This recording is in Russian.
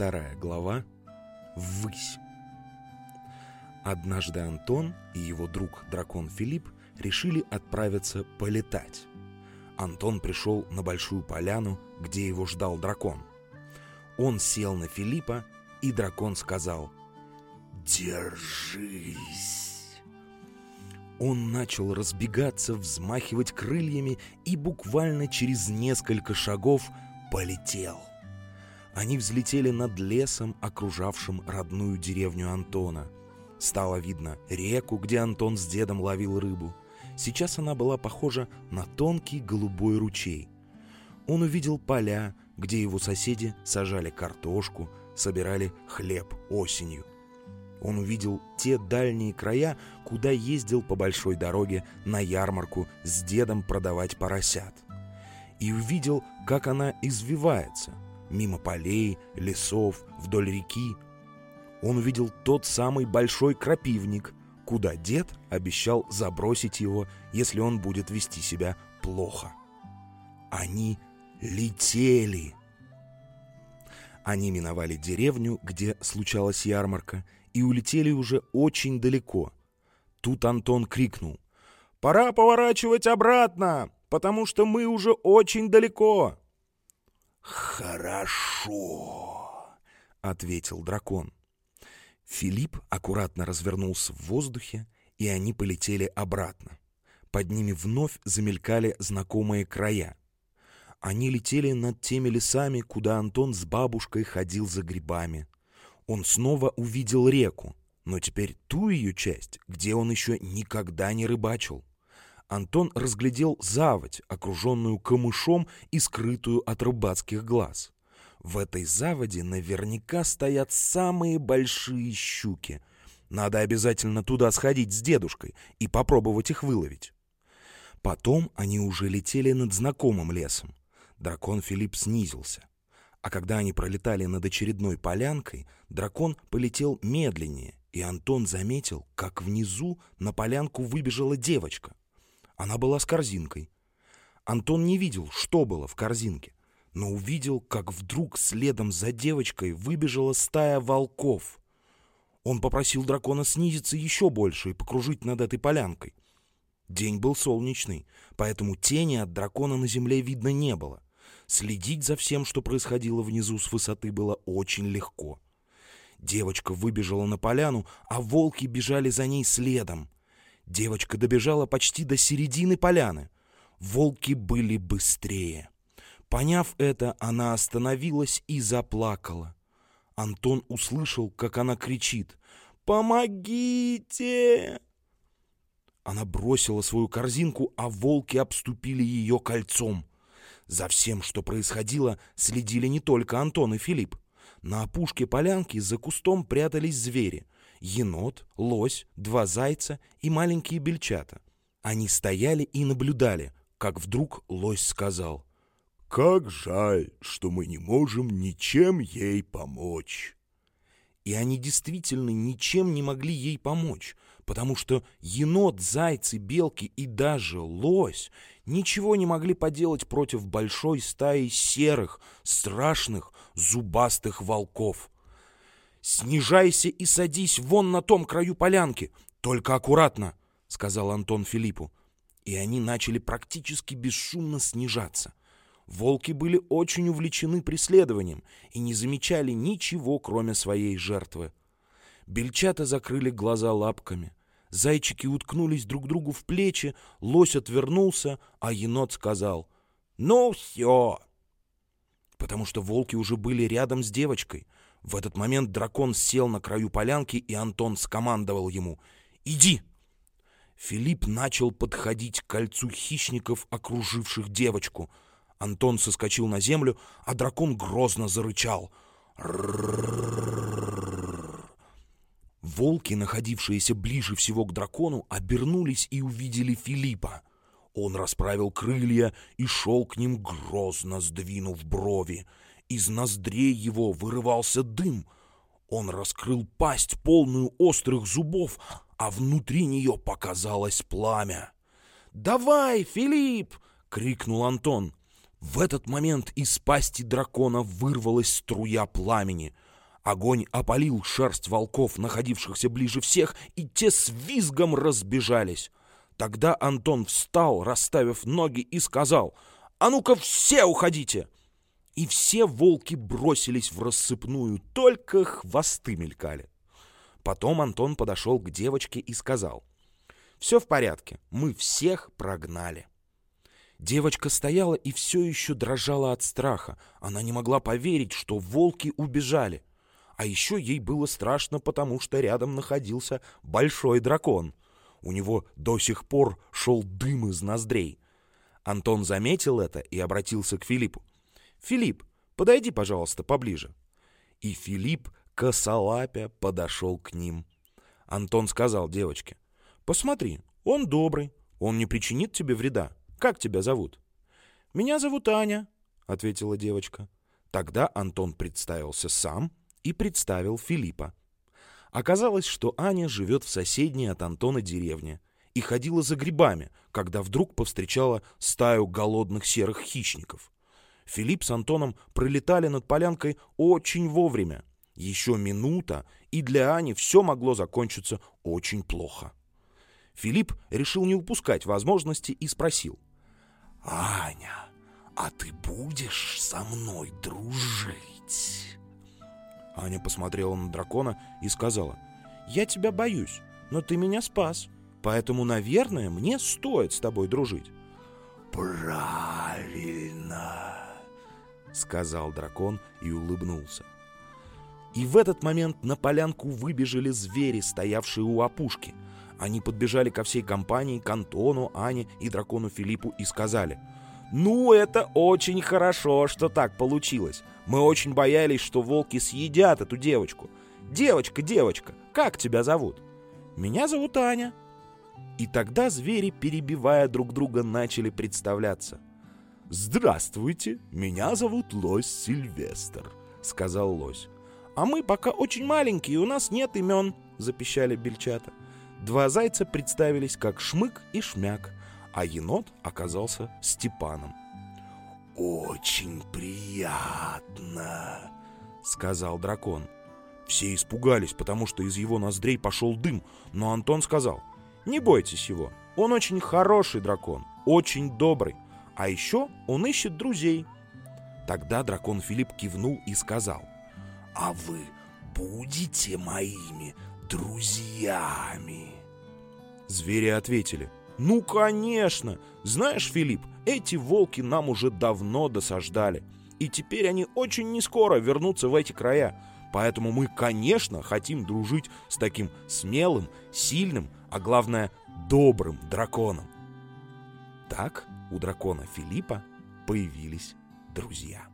Вторая глава. Ввысь. Однажды Антон и его друг дракон Филипп решили отправиться полетать. Антон пришел на большую поляну, где его ждал дракон. Он сел на Филиппа, и дракон сказал «Держись!». Он начал разбегаться, взмахивать крыльями и буквально через несколько шагов полетел. Они взлетели над лесом, окружавшим родную деревню Антона. Стало видно реку, где Антон с дедом ловил рыбу. Сейчас она была похожа на тонкий голубой ручей. Он увидел поля, где его соседи сажали картошку, собирали хлеб осенью. Он увидел те дальние края, куда ездил по большой дороге на ярмарку с дедом продавать поросят. И увидел, как она извивается – мимо полей, лесов, вдоль реки. Он увидел тот самый большой крапивник, куда дед обещал забросить его, если он будет вести себя плохо. Они летели. Они миновали деревню, где случалась ярмарка, и улетели уже очень далеко. Тут Антон крикнул. «Пора поворачивать обратно, потому что мы уже очень далеко!» «Хорошо», — ответил дракон. Филипп аккуратно развернулся в воздухе, и они полетели обратно. Под ними вновь замелькали знакомые края. Они летели над теми лесами, куда Антон с бабушкой ходил за грибами. Он снова увидел реку, но теперь ту ее часть, где он еще никогда не рыбачил. Антон разглядел заводь, окруженную камышом и скрытую от рыбацких глаз. В этой заводе наверняка стоят самые большие щуки. Надо обязательно туда сходить с дедушкой и попробовать их выловить. Потом они уже летели над знакомым лесом. Дракон Филипп снизился. А когда они пролетали над очередной полянкой, дракон полетел медленнее, и Антон заметил, как внизу на полянку выбежала девочка. Она была с корзинкой. Антон не видел, что было в корзинке, но увидел, как вдруг следом за девочкой выбежала стая волков. Он попросил дракона снизиться еще больше и покружить над этой полянкой. День был солнечный, поэтому тени от дракона на земле видно не было. Следить за всем, что происходило внизу с высоты, было очень легко. Девочка выбежала на поляну, а волки бежали за ней следом. Девочка добежала почти до середины поляны. Волки были быстрее. Поняв это, она остановилась и заплакала. Антон услышал, как она кричит «Помогите!». Она бросила свою корзинку, а волки обступили ее кольцом. За всем, что происходило, следили не только Антон и Филипп. На опушке полянки за кустом прятались звери — енот, лось, два зайца и маленькие бельчата. Они стояли и наблюдали, как вдруг лось сказал. «Как жаль, что мы не можем ничем ей помочь». И они действительно ничем не могли ей помочь, потому что енот, зайцы, белки и даже лось ничего не могли поделать против большой стаи серых, страшных, зубастых волков. «Снижайся и садись вон на том краю полянки, только аккуратно», — сказал Антон Филиппу. И они начали практически бесшумно снижаться. Волки были очень увлечены преследованием и не замечали ничего, кроме своей жертвы. Бельчата закрыли глаза лапками. Зайчики уткнулись друг другу в плечи, лось отвернулся, а енот сказал «Ну все!» Потому что волки уже были рядом с девочкой — в этот момент дракон сел на краю полянки, и Антон скомандовал ему «Иди!». Филипп начал подходить к кольцу хищников, окруживших девочку. Антон соскочил на землю, а дракон грозно зарычал. Волки, находившиеся ближе всего к дракону, обернулись и увидели Филиппа. Он расправил крылья и шел к ним, грозно сдвинув брови. Из ноздрей его вырывался дым. Он раскрыл пасть, полную острых зубов, а внутри нее показалось пламя. «Давай, Филипп!» — крикнул Антон. В этот момент из пасти дракона вырвалась струя пламени. Огонь опалил шерсть волков, находившихся ближе всех, и те с визгом разбежались. Тогда Антон встал, расставив ноги, и сказал «А ну-ка все уходите!» И все волки бросились в рассыпную, только хвосты мелькали. Потом Антон подошел к девочке и сказал «Все в порядке, мы всех прогнали». Девочка стояла и все еще дрожала от страха. Она не могла поверить, что волки убежали. А еще ей было страшно, потому что рядом находился большой дракон. У него до сих пор шел дым из ноздрей. Антон заметил это и обратился к Филиппу. «Филипп, подойди, пожалуйста, поближе». И Филипп, косолапя, подошел к ним. Антон сказал девочке, «Посмотри, он добрый, он не причинит тебе вреда. Как тебя зовут?» «Меня зовут Аня», — ответила девочка. Тогда Антон представился сам и представил Филиппа. Оказалось, что Аня живет в соседней от Антона деревне и ходила за грибами, когда вдруг повстречала стаю голодных серых хищников. Филипп с Антоном пролетали над полянкой очень вовремя. Еще минута, и для Ани все могло закончиться очень плохо. Филипп решил не упускать возможности и спросил. «Аня, а ты будешь со мной дружить?» Аня посмотрела на дракона и сказала, «Я тебя боюсь, но ты меня спас, поэтому, наверное, мне стоит с тобой дружить». «Правильно», — сказал дракон и улыбнулся. И в этот момент на полянку выбежали звери, стоявшие у опушки. Они подбежали ко всей компании, к Антону, Ане и дракону Филиппу и сказали — ну, это очень хорошо, что так получилось. Мы очень боялись, что волки съедят эту девочку. Девочка, девочка, как тебя зовут? Меня зовут Аня. И тогда звери, перебивая друг друга, начали представляться. «Здравствуйте, меня зовут Лось Сильвестр», — сказал Лось. «А мы пока очень маленькие, у нас нет имен», — запищали бельчата. Два зайца представились как Шмык и Шмяк, а енот оказался Степаном. «Очень приятно», — сказал дракон. Все испугались, потому что из его ноздрей пошел дым, но Антон сказал, «Не бойтесь его, он очень хороший дракон, очень добрый, а еще он ищет друзей». Тогда дракон Филипп кивнул и сказал, «А вы будете моими друзьями?» Звери ответили, «Ну, конечно! Знаешь, Филипп, эти волки нам уже давно досаждали. И теперь они очень нескоро вернутся в эти края. Поэтому мы, конечно, хотим дружить с таким смелым, сильным, а главное, добрым драконом». Так у дракона Филиппа появились друзья.